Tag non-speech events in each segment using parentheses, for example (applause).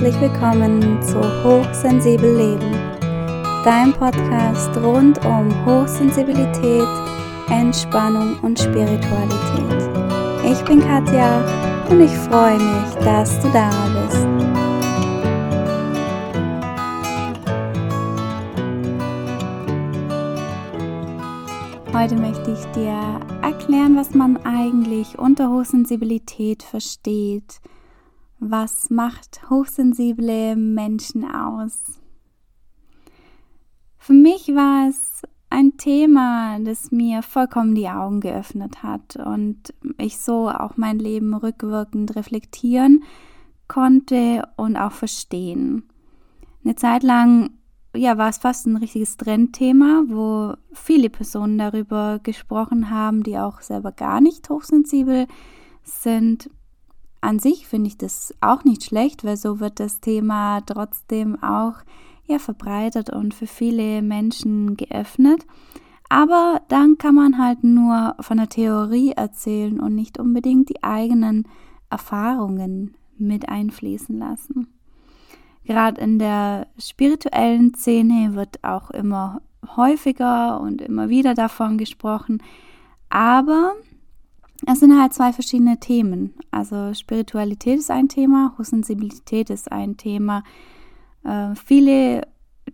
herzlich willkommen zu Hochsensibel Leben, dein Podcast rund um Hochsensibilität, Entspannung und Spiritualität. Ich bin Katja und ich freue mich, dass du da bist. Heute möchte ich dir erklären, was man eigentlich unter Hochsensibilität versteht was macht hochsensible Menschen aus? Für mich war es ein Thema, das mir vollkommen die Augen geöffnet hat und ich so auch mein Leben rückwirkend reflektieren konnte und auch verstehen. Eine Zeit lang ja, war es fast ein richtiges Trendthema, wo viele Personen darüber gesprochen haben, die auch selber gar nicht hochsensibel sind an sich finde ich das auch nicht schlecht, weil so wird das Thema trotzdem auch ja, verbreitet und für viele Menschen geöffnet. Aber dann kann man halt nur von der Theorie erzählen und nicht unbedingt die eigenen Erfahrungen mit einfließen lassen. Gerade in der spirituellen Szene wird auch immer häufiger und immer wieder davon gesprochen. Aber es sind halt zwei verschiedene Themen. Also Spiritualität ist ein Thema, Hochsensibilität ist ein Thema. Äh, viele,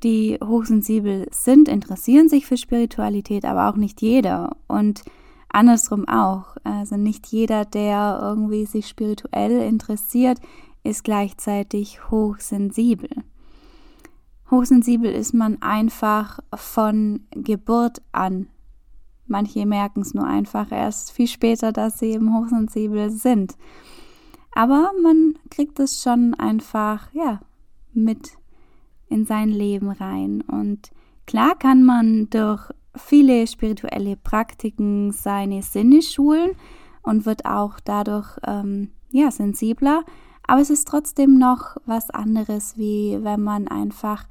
die hochsensibel sind, interessieren sich für Spiritualität, aber auch nicht jeder. Und andersrum auch. Also nicht jeder, der irgendwie sich spirituell interessiert, ist gleichzeitig hochsensibel. Hochsensibel ist man einfach von Geburt an Manche merken es nur einfach erst viel später, dass sie eben hochsensibel sind. Aber man kriegt es schon einfach, ja, mit in sein Leben rein. Und klar kann man durch viele spirituelle Praktiken seine Sinne schulen und wird auch dadurch, ähm, ja, sensibler. Aber es ist trotzdem noch was anderes, wie wenn man einfach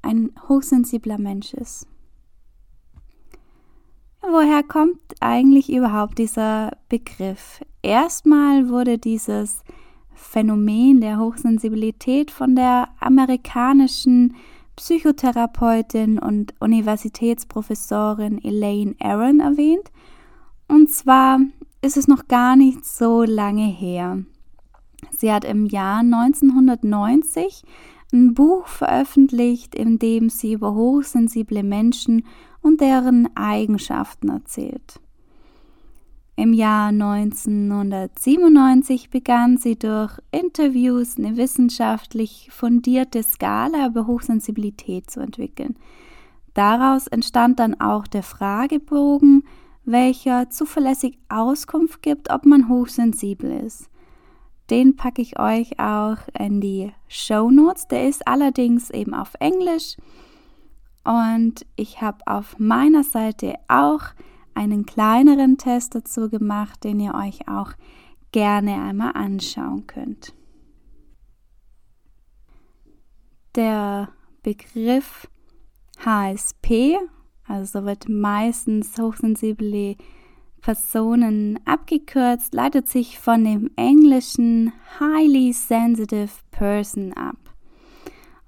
ein hochsensibler Mensch ist woher kommt eigentlich überhaupt dieser Begriff? Erstmal wurde dieses Phänomen der Hochsensibilität von der amerikanischen Psychotherapeutin und Universitätsprofessorin Elaine Aron erwähnt. Und zwar ist es noch gar nicht so lange her. Sie hat im Jahr 1990 ein Buch veröffentlicht, in dem sie über hochsensible Menschen und deren Eigenschaften erzählt. Im Jahr 1997 begann sie durch Interviews eine wissenschaftlich fundierte Skala über Hochsensibilität zu entwickeln. Daraus entstand dann auch der Fragebogen, welcher zuverlässig Auskunft gibt, ob man hochsensibel ist. Den packe ich euch auch in die Show Notes. Der ist allerdings eben auf Englisch und ich habe auf meiner Seite auch einen kleineren Test dazu gemacht, den ihr euch auch gerne einmal anschauen könnt. Der Begriff HSP, also wird meistens hochsensible Personen abgekürzt, leitet sich von dem englischen Highly Sensitive Person ab.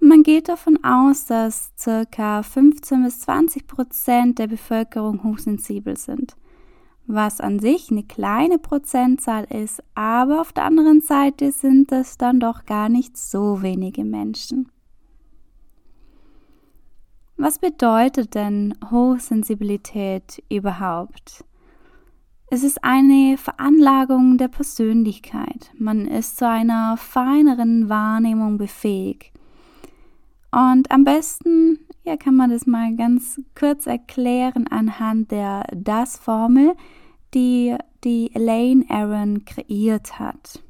Man geht davon aus, dass ca. 15 bis 20 Prozent der Bevölkerung hochsensibel sind, was an sich eine kleine Prozentzahl ist, aber auf der anderen Seite sind es dann doch gar nicht so wenige Menschen. Was bedeutet denn Hochsensibilität überhaupt? Es ist eine Veranlagung der Persönlichkeit. Man ist zu einer feineren Wahrnehmung befähigt und am besten, ja, kann man das mal ganz kurz erklären anhand der Das-Formel, die die Elaine Aaron kreiert hat.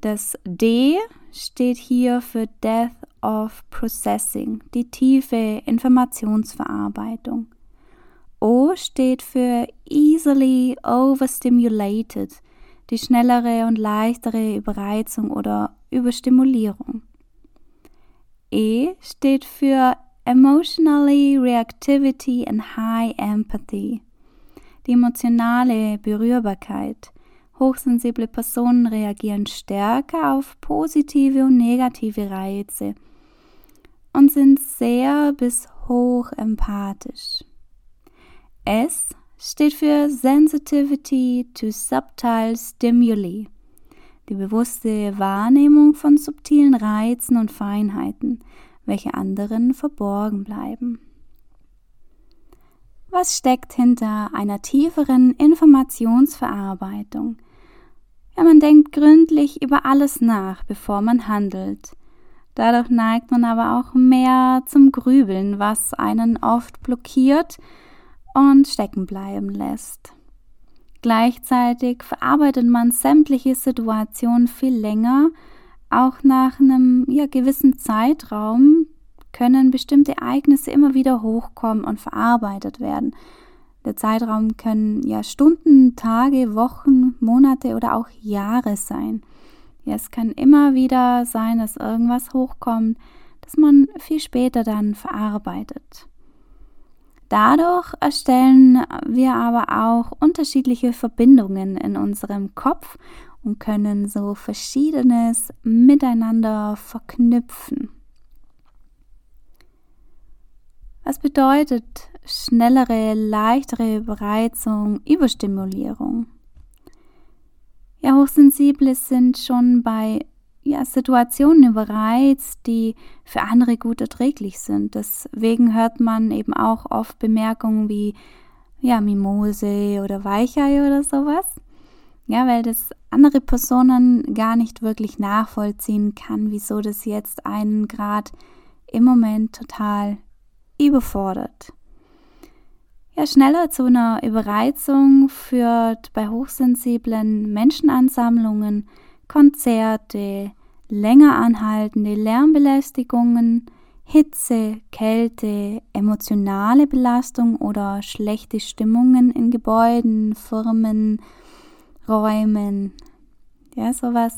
Das D steht hier für Death of Processing, die tiefe Informationsverarbeitung. O steht für Easily Overstimulated, die schnellere und leichtere Überreizung oder Überstimulierung. E steht für Emotionally Reactivity and High Empathy, die emotionale Berührbarkeit, Hochsensible Personen reagieren stärker auf positive und negative Reize und sind sehr bis hoch empathisch. S steht für Sensitivity to Subtile Stimuli, die bewusste Wahrnehmung von subtilen Reizen und Feinheiten, welche anderen verborgen bleiben. Was steckt hinter einer tieferen Informationsverarbeitung? Ja, man denkt gründlich über alles nach, bevor man handelt. Dadurch neigt man aber auch mehr zum Grübeln, was einen oft blockiert und stecken bleiben lässt. Gleichzeitig verarbeitet man sämtliche Situationen viel länger, auch nach einem ja, gewissen Zeitraum können bestimmte Ereignisse immer wieder hochkommen und verarbeitet werden. Der Zeitraum können ja Stunden, Tage, Wochen, Monate oder auch Jahre sein. Ja, es kann immer wieder sein, dass irgendwas hochkommt, das man viel später dann verarbeitet. Dadurch erstellen wir aber auch unterschiedliche Verbindungen in unserem Kopf und können so verschiedenes miteinander verknüpfen. Was bedeutet schnellere, leichtere Bereizung, Überstimulierung? Ja, Hochsensible sind schon bei ja, Situationen überreizt, die für andere gut erträglich sind. Deswegen hört man eben auch oft Bemerkungen wie ja, Mimose oder Weichei oder sowas. Ja, weil das andere Personen gar nicht wirklich nachvollziehen kann, wieso das jetzt einen Grad im Moment total überfordert. Ja, schneller zu einer Überreizung führt bei hochsensiblen Menschenansammlungen, Konzerte, länger anhaltende Lärmbelästigungen, Hitze, Kälte, emotionale Belastung oder schlechte Stimmungen in Gebäuden, Firmen, Räumen. Ja, sowas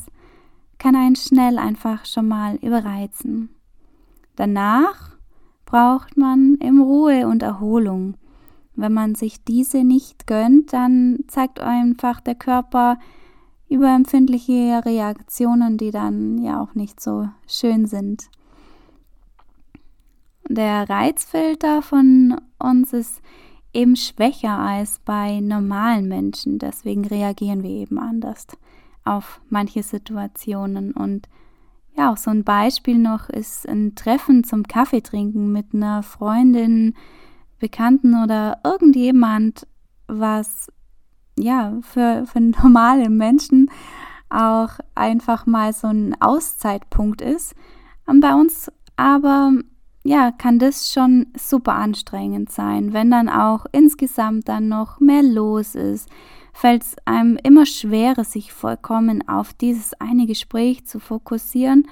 kann einen schnell einfach schon mal überreizen. Danach braucht man im Ruhe und Erholung. Wenn man sich diese nicht gönnt, dann zeigt einfach der Körper überempfindliche Reaktionen, die dann ja auch nicht so schön sind. Der Reizfilter von uns ist eben schwächer als bei normalen Menschen, deswegen reagieren wir eben anders auf manche Situationen und ja, auch so ein Beispiel noch ist ein Treffen zum Kaffeetrinken mit einer Freundin, Bekannten oder irgendjemand, was ja für, für (laughs) normale Menschen auch einfach mal so ein Auszeitpunkt ist. Und bei uns aber ja, kann das schon super anstrengend sein, wenn dann auch insgesamt dann noch mehr los ist, fällt es einem immer schwerer, sich vollkommen auf dieses eine Gespräch zu fokussieren,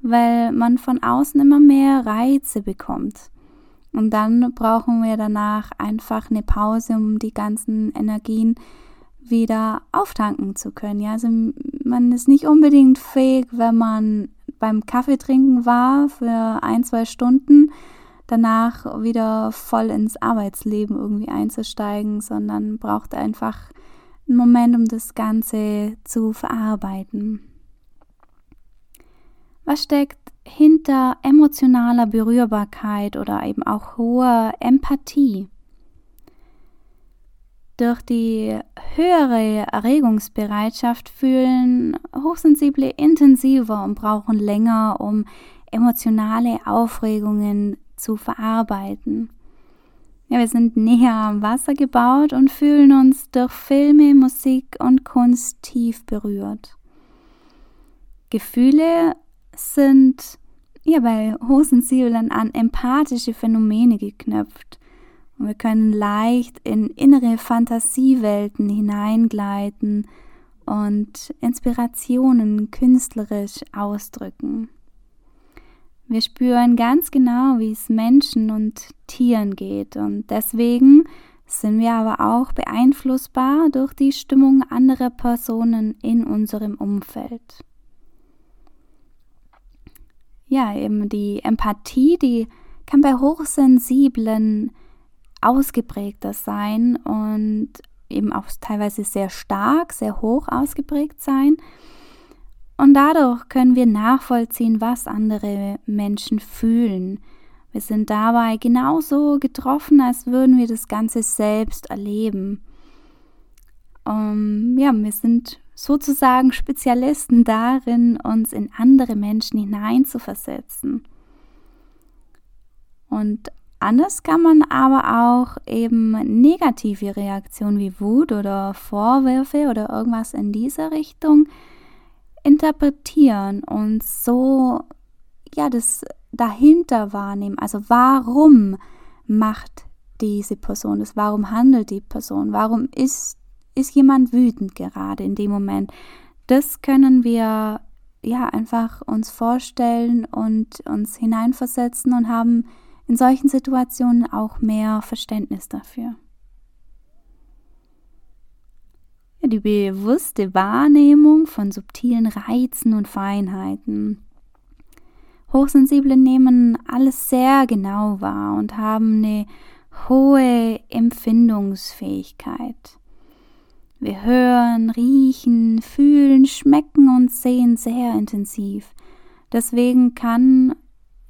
weil man von außen immer mehr Reize bekommt. Und dann brauchen wir danach einfach eine Pause, um die ganzen Energien wieder auftanken zu können. Ja, also man ist nicht unbedingt fähig, wenn man beim Kaffeetrinken war für ein, zwei Stunden, danach wieder voll ins Arbeitsleben irgendwie einzusteigen, sondern braucht einfach einen Moment, um das Ganze zu verarbeiten. Was steckt hinter emotionaler Berührbarkeit oder eben auch hoher Empathie? Durch die höhere Erregungsbereitschaft fühlen Hochsensible intensiver und brauchen länger, um emotionale Aufregungen zu verarbeiten. Ja, wir sind näher am Wasser gebaut und fühlen uns durch Filme, Musik und Kunst tief berührt. Gefühle sind ja bei Hosensieblern an empathische Phänomene geknüpft. Und wir können leicht in innere Fantasiewelten hineingleiten und Inspirationen künstlerisch ausdrücken. Wir spüren ganz genau, wie es Menschen und Tieren geht und deswegen sind wir aber auch beeinflussbar durch die Stimmung anderer Personen in unserem Umfeld. Ja, eben die Empathie, die kann bei Hochsensiblen ausgeprägter sein und eben auch teilweise sehr stark, sehr hoch ausgeprägt sein. Und dadurch können wir nachvollziehen, was andere Menschen fühlen. Wir sind dabei genauso getroffen, als würden wir das Ganze selbst erleben. Um, ja, wir sind sozusagen Spezialisten darin, uns in andere Menschen hineinzuversetzen. Und anders kann man aber auch eben negative Reaktionen wie Wut oder Vorwürfe oder irgendwas in dieser Richtung interpretieren und so ja das dahinter wahrnehmen. Also warum macht diese Person das? Warum handelt die Person? Warum ist, ist jemand wütend gerade in dem Moment? Das können wir ja einfach uns vorstellen und uns hineinversetzen und haben in solchen Situationen auch mehr Verständnis dafür. Die bewusste Wahrnehmung von subtilen Reizen und Feinheiten. Hochsensible nehmen alles sehr genau wahr und haben eine hohe Empfindungsfähigkeit. Wir hören, riechen, fühlen, schmecken und sehen sehr intensiv. Deswegen kann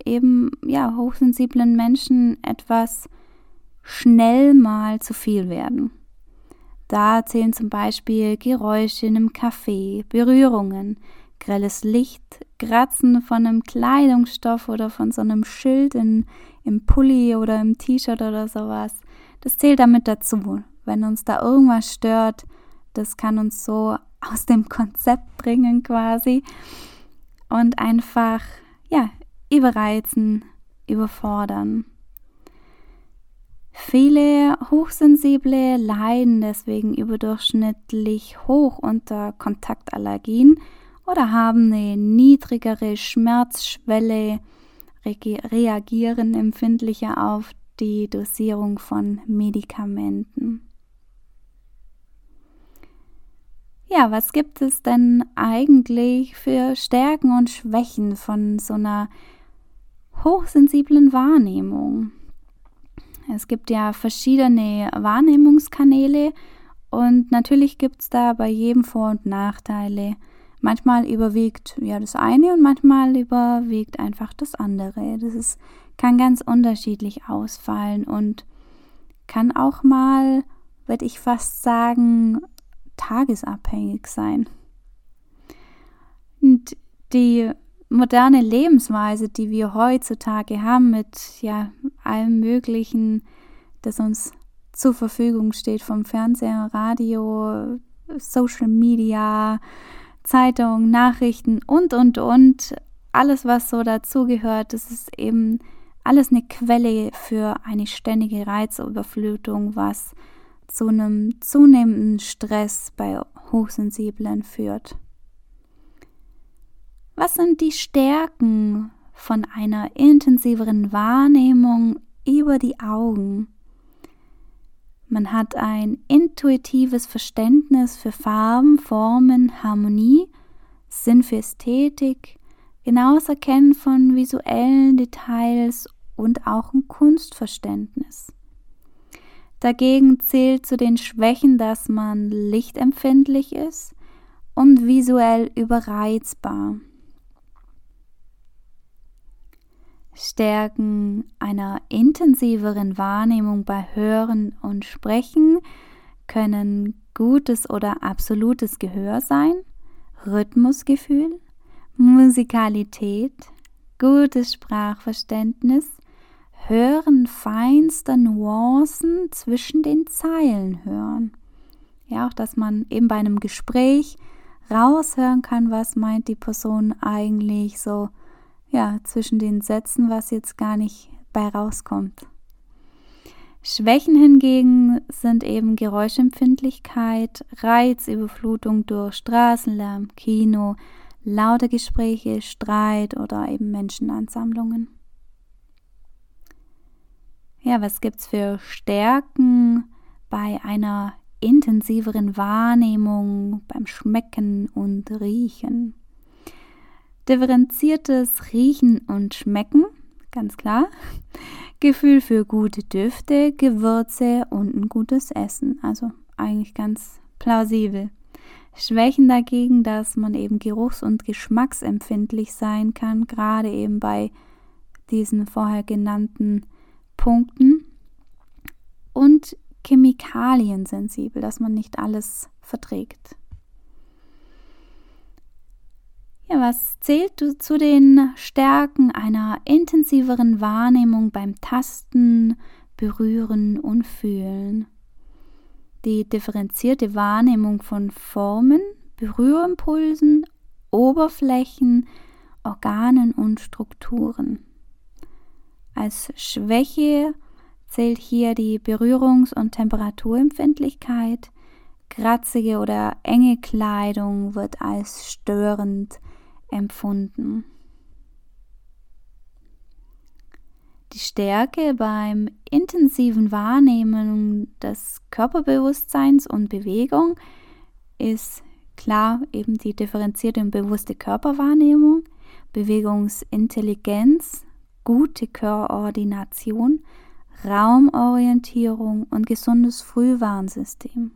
eben ja hochsensiblen Menschen etwas schnell mal zu viel werden. Da zählen zum Beispiel Geräusche in einem Café, Berührungen, grelles Licht, Kratzen von einem Kleidungsstoff oder von so einem Schild in, im Pulli oder im T-Shirt oder sowas. Das zählt damit dazu. Wenn uns da irgendwas stört, das kann uns so aus dem Konzept bringen quasi und einfach ja überreizen, überfordern. Viele Hochsensible leiden deswegen überdurchschnittlich hoch unter Kontaktallergien oder haben eine niedrigere Schmerzschwelle, reagieren empfindlicher auf die Dosierung von Medikamenten. Ja, was gibt es denn eigentlich für Stärken und Schwächen von so einer hochsensiblen Wahrnehmung? Es gibt ja verschiedene Wahrnehmungskanäle und natürlich gibt es da bei jedem Vor- und Nachteile. Manchmal überwiegt ja das eine und manchmal überwiegt einfach das andere. Das ist, kann ganz unterschiedlich ausfallen und kann auch mal, würde ich fast sagen, tagesabhängig sein. Und die moderne Lebensweise, die wir heutzutage haben, mit ja allem Möglichen, das uns zur Verfügung steht, vom Fernseher, Radio, Social Media, Zeitung, Nachrichten und, und, und, alles, was so dazugehört, das ist eben alles eine Quelle für eine ständige Reizüberflutung, was zu einem zunehmenden Stress bei Hochsensiblen führt. Was sind die Stärken von einer intensiveren Wahrnehmung über die Augen? Man hat ein intuitives Verständnis für Farben, Formen, Harmonie, Sinn für Ästhetik, genaues Erkennen von visuellen Details und auch ein Kunstverständnis. Dagegen zählt zu den Schwächen, dass man lichtempfindlich ist und visuell überreizbar. Stärken einer intensiveren Wahrnehmung bei Hören und Sprechen können gutes oder absolutes Gehör sein, Rhythmusgefühl, Musikalität, gutes Sprachverständnis, Hören feinster Nuancen zwischen den Zeilen hören. Ja, auch dass man eben bei einem Gespräch raushören kann, was meint die Person eigentlich so ja, zwischen den Sätzen, was jetzt gar nicht bei rauskommt. Schwächen hingegen sind eben Geräuschempfindlichkeit, Reizüberflutung durch Straßenlärm, Kino, laute Gespräche, Streit oder eben Menschenansammlungen. Ja, was gibt es für Stärken bei einer intensiveren Wahrnehmung, beim Schmecken und Riechen? differenziertes Riechen und Schmecken, ganz klar. Gefühl für gute Düfte, Gewürze und ein gutes Essen. Also eigentlich ganz plausibel. Schwächen dagegen, dass man eben geruchs- und geschmacksempfindlich sein kann, gerade eben bei diesen vorher genannten Punkten. Und chemikaliensensibel, dass man nicht alles verträgt. Ja, was zählt zu den Stärken einer intensiveren Wahrnehmung beim Tasten, Berühren und Fühlen? Die differenzierte Wahrnehmung von Formen, Berührimpulsen, Oberflächen, Organen und Strukturen. Als Schwäche zählt hier die Berührungs- und Temperaturempfindlichkeit. Kratzige oder enge Kleidung wird als störend empfunden. Die Stärke beim intensiven Wahrnehmen des Körperbewusstseins und Bewegung ist klar eben die differenzierte und bewusste Körperwahrnehmung, Bewegungsintelligenz, gute Koordination, Raumorientierung und gesundes Frühwarnsystem.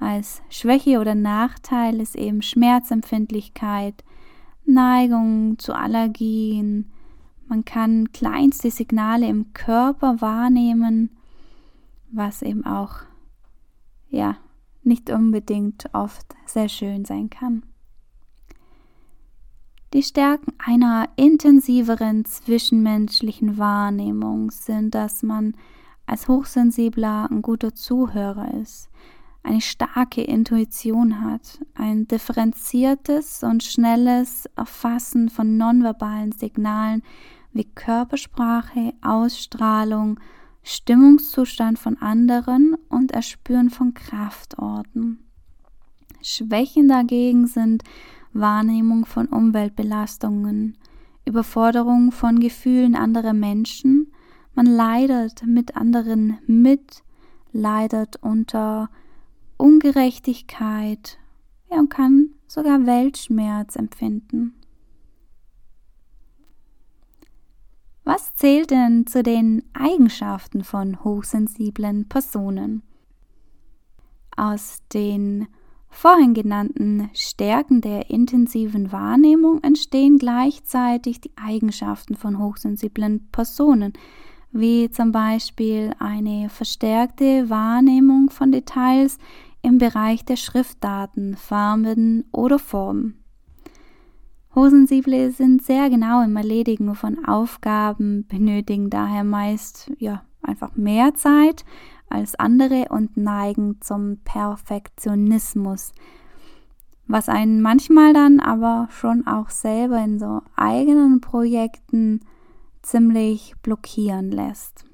Als Schwäche oder Nachteil ist eben Schmerzempfindlichkeit, Neigung zu Allergien. Man kann kleinste Signale im Körper wahrnehmen, was eben auch ja nicht unbedingt oft sehr schön sein kann. Die Stärken einer intensiveren zwischenmenschlichen Wahrnehmung sind, dass man als Hochsensibler ein guter Zuhörer ist, eine starke Intuition hat, ein differenziertes und schnelles Erfassen von nonverbalen Signalen wie Körpersprache, Ausstrahlung, Stimmungszustand von anderen und Erspüren von Kraftorten. Schwächen dagegen sind Wahrnehmung von Umweltbelastungen, Überforderung von Gefühlen anderer Menschen. Man leidet mit anderen mit, leidet unter Ungerechtigkeit ja, und kann sogar Weltschmerz empfinden. Was zählt denn zu den Eigenschaften von hochsensiblen Personen? Aus den vorhin genannten Stärken der intensiven Wahrnehmung entstehen gleichzeitig die Eigenschaften von hochsensiblen Personen, wie zum Beispiel eine verstärkte Wahrnehmung von Details im Bereich der Schriftdaten, Farben oder Formen. Hochsensible sind sehr genau im Erledigen von Aufgaben, benötigen daher meist ja einfach mehr Zeit als andere und neigen zum Perfektionismus, was einen manchmal dann aber schon auch selber in so eigenen Projekten ziemlich blockieren lässt.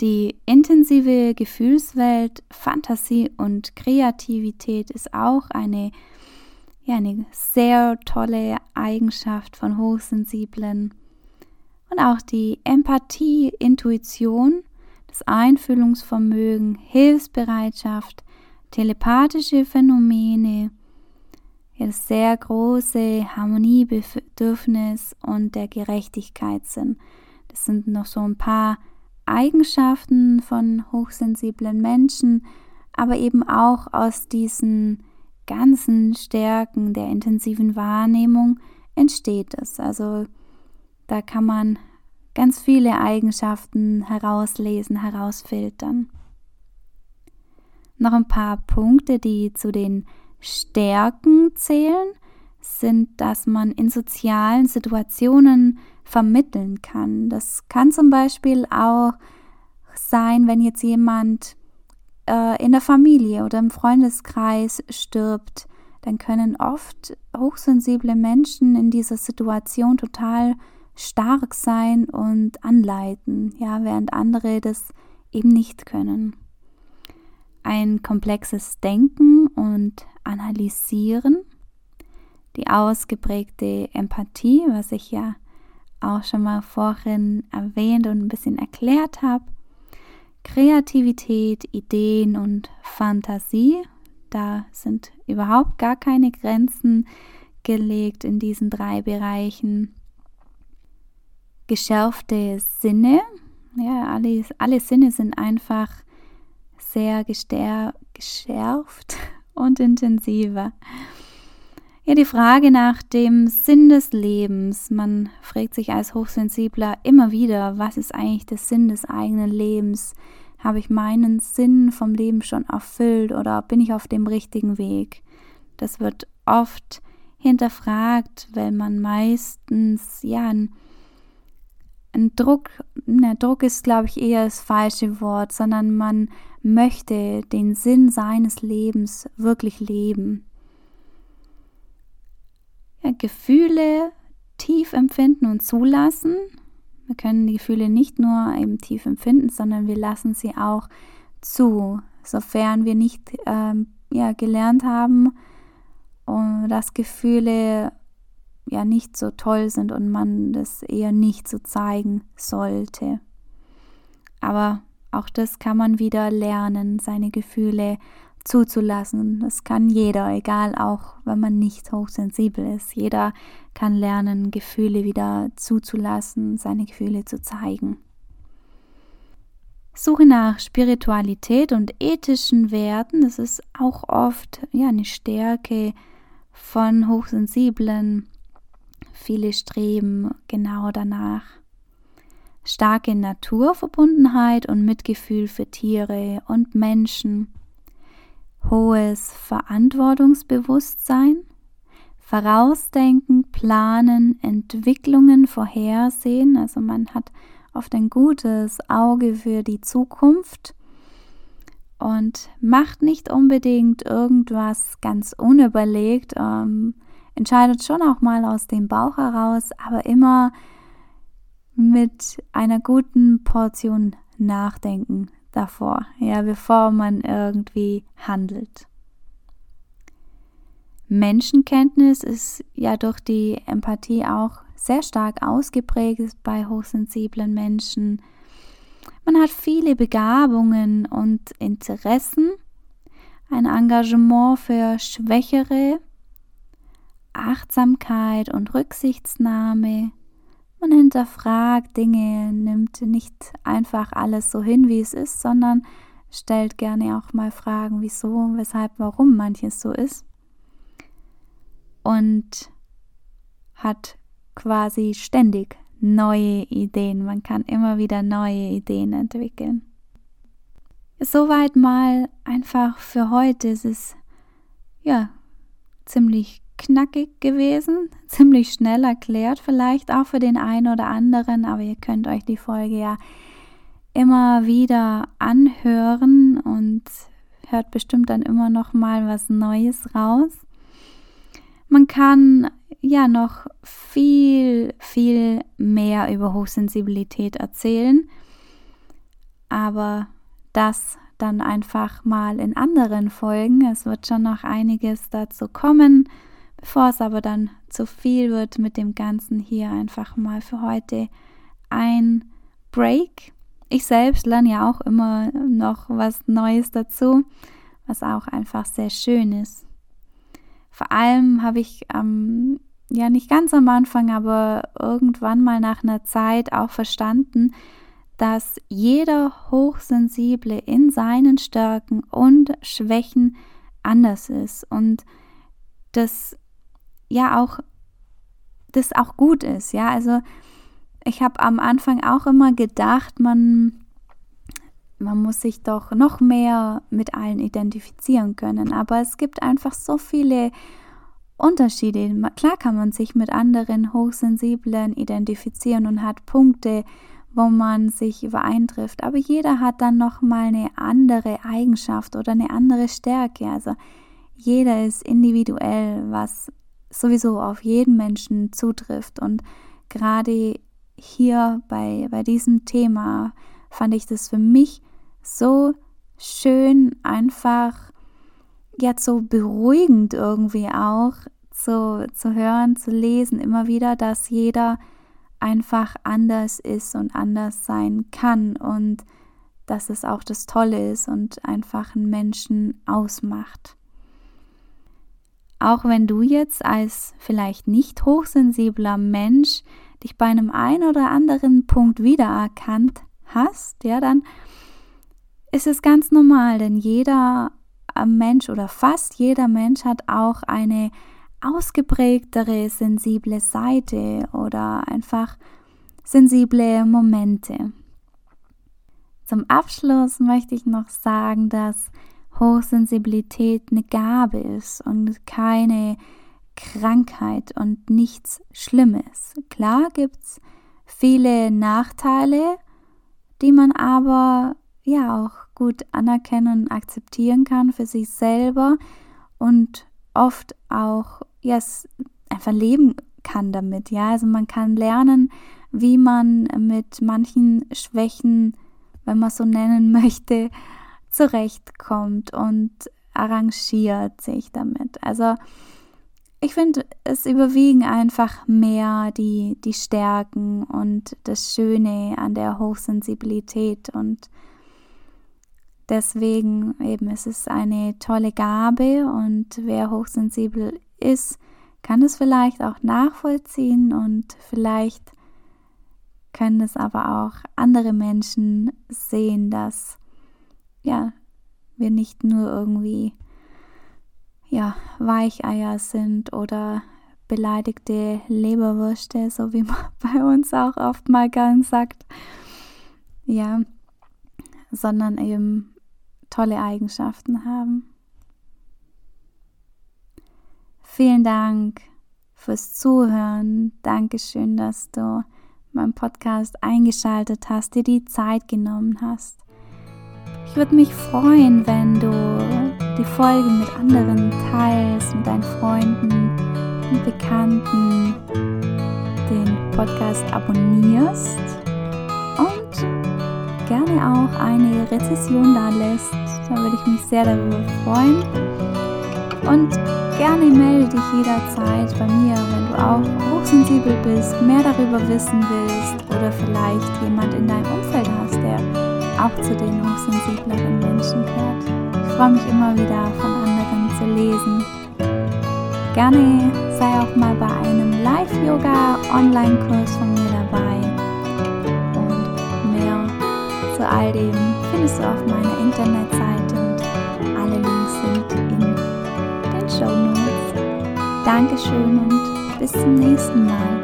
Die intensive Gefühlswelt, Fantasie und Kreativität ist auch eine, ja, eine sehr tolle Eigenschaft von Hochsensiblen. Und auch die Empathie, Intuition das Einfühlungsvermögen, Hilfsbereitschaft, telepathische Phänomene, das sehr große Harmoniebedürfnis und der Gerechtigkeitssinn. Das sind noch so ein paar Eigenschaften von hochsensiblen Menschen, aber eben auch aus diesen ganzen Stärken der intensiven Wahrnehmung entsteht es. Also da kann man ganz viele Eigenschaften herauslesen, herausfiltern. Noch ein paar Punkte, die zu den Stärken zählen, sind, dass man in sozialen Situationen vermitteln kann. Das kann zum Beispiel auch sein, wenn jetzt jemand äh, in der Familie oder im Freundeskreis stirbt, dann können oft hochsensible Menschen in dieser Situation total stark sein und anleiten, ja, während andere das eben nicht können. Ein komplexes Denken und Analysieren, die ausgeprägte Empathie, was ich ja auch schon mal vorhin erwähnt und ein bisschen erklärt habe, Kreativität, Ideen und Fantasie, da sind überhaupt gar keine Grenzen gelegt in diesen drei Bereichen geschärfte Sinne. Ja, alle, alle Sinne sind einfach sehr geschärft (laughs) und intensiver. Ja, die Frage nach dem Sinn des Lebens. Man fragt sich als Hochsensibler immer wieder, was ist eigentlich der Sinn des eigenen Lebens? Habe ich meinen Sinn vom Leben schon erfüllt oder bin ich auf dem richtigen Weg? Das wird oft hinterfragt, weil man meistens ja ein, ein Druck, na, Druck ist glaube ich eher das falsche Wort, sondern man möchte den Sinn seines Lebens wirklich leben. Ja, Gefühle tief empfinden und zulassen. Wir können die Gefühle nicht nur eben tief empfinden, sondern wir lassen sie auch zu, sofern wir nicht ähm, ja, gelernt haben, dass Gefühle ja nicht so toll sind und man das eher nicht so zeigen sollte. Aber auch das kann man wieder lernen, seine Gefühle zuzulassen. Das kann jeder, egal auch wenn man nicht hochsensibel ist. Jeder kann lernen, Gefühle wieder zuzulassen, seine Gefühle zu zeigen. Suche nach Spiritualität und ethischen Werten, das ist auch oft ja eine Stärke von Hochsensiblen. Viele streben genau danach. Starke Naturverbundenheit und Mitgefühl für Tiere und Menschen hohes Verantwortungsbewusstsein, Vorausdenken, Planen, Entwicklungen vorhersehen. Also man hat oft ein gutes Auge für die Zukunft und macht nicht unbedingt irgendwas ganz unüberlegt, ähm, entscheidet schon auch mal aus dem Bauch heraus, aber immer mit einer guten Portion Nachdenken davor, ja, bevor man irgendwie handelt. Menschenkenntnis ist ja durch die Empathie auch sehr stark ausgeprägt bei hochsensiblen Menschen. Man hat viele Begabungen und Interessen, ein Engagement für Schwächere, Achtsamkeit und Rücksichtsnahme, man hinterfragt Dinge, nimmt nicht einfach alles so hin, wie es ist, sondern stellt gerne auch mal Fragen, wieso, weshalb, warum manches so ist. Und hat quasi ständig neue Ideen. Man kann immer wieder neue Ideen entwickeln. Soweit mal einfach für heute. Es ist ja ziemlich knackig gewesen, ziemlich schnell erklärt, vielleicht auch für den einen oder anderen, aber ihr könnt euch die Folge ja immer wieder anhören und hört bestimmt dann immer noch mal was Neues raus. Man kann ja noch viel, viel mehr über Hochsensibilität erzählen, aber das dann einfach mal in anderen Folgen. Es wird schon noch einiges dazu kommen. Bevor es aber dann zu viel wird mit dem Ganzen hier einfach mal für heute ein Break. Ich selbst lerne ja auch immer noch was Neues dazu, was auch einfach sehr schön ist. Vor allem habe ich ähm, ja nicht ganz am Anfang, aber irgendwann mal nach einer Zeit auch verstanden, dass jeder Hochsensible in seinen Stärken und Schwächen anders ist und das ja auch das auch gut ist, ja. Also ich habe am Anfang auch immer gedacht, man man muss sich doch noch mehr mit allen identifizieren können, aber es gibt einfach so viele Unterschiede. Klar kann man sich mit anderen Hochsensiblen identifizieren und hat Punkte, wo man sich übereintrifft, aber jeder hat dann noch mal eine andere Eigenschaft oder eine andere Stärke. Also jeder ist individuell, was sowieso auf jeden Menschen zutrifft. Und gerade hier bei, bei diesem Thema fand ich das für mich so schön, einfach jetzt so beruhigend irgendwie auch zu, zu hören, zu lesen, immer wieder, dass jeder einfach anders ist und anders sein kann und dass es auch das Tolle ist und einfach einen Menschen ausmacht. Auch wenn du jetzt als vielleicht nicht hochsensibler Mensch dich bei einem ein oder anderen Punkt wiedererkannt hast, ja, dann ist es ganz normal, denn jeder äh, Mensch oder fast jeder Mensch hat auch eine ausgeprägtere sensible Seite oder einfach sensible Momente. Zum Abschluss möchte ich noch sagen, dass Hochsensibilität eine Gabe ist und keine Krankheit und nichts Schlimmes. Klar gibt es viele Nachteile, die man aber ja auch gut anerkennen und akzeptieren kann für sich selber und oft auch ja, einfach leben kann damit. Ja, also man kann lernen, wie man mit manchen Schwächen, wenn man so nennen (laughs) möchte, zurechtkommt und arrangiert sich damit. Also ich finde, es überwiegen einfach mehr die, die Stärken und das Schöne an der Hochsensibilität und deswegen eben es ist eine tolle Gabe und wer hochsensibel ist, kann es vielleicht auch nachvollziehen und vielleicht können es aber auch andere Menschen sehen, dass ja, wir nicht nur irgendwie ja, Weicheier sind oder beleidigte Leberwürste, so wie man (laughs) bei uns auch oft mal gern sagt. Ja, sondern eben tolle Eigenschaften haben. Vielen Dank fürs Zuhören. Dankeschön, dass du meinen Podcast eingeschaltet hast, dir die Zeit genommen hast. Ich würde mich freuen, wenn du die Folge mit anderen teilst, mit deinen Freunden und Bekannten, den Podcast abonnierst und gerne auch eine Rezession da lässt. Da würde ich mich sehr darüber freuen. Und gerne melde dich jederzeit bei mir, wenn du auch hochsensibel bist, mehr darüber wissen willst oder vielleicht jemand in deinem Umfeld hast, auch zu den hochsensibleren Menschen gehört. Ich freue mich immer wieder von anderen zu lesen. Gerne sei auch mal bei einem Live-Yoga-Online-Kurs von mir dabei. Und mehr zu all dem findest du auf meiner Internetseite und alle Links sind in den Show Notes. Dankeschön und bis zum nächsten Mal.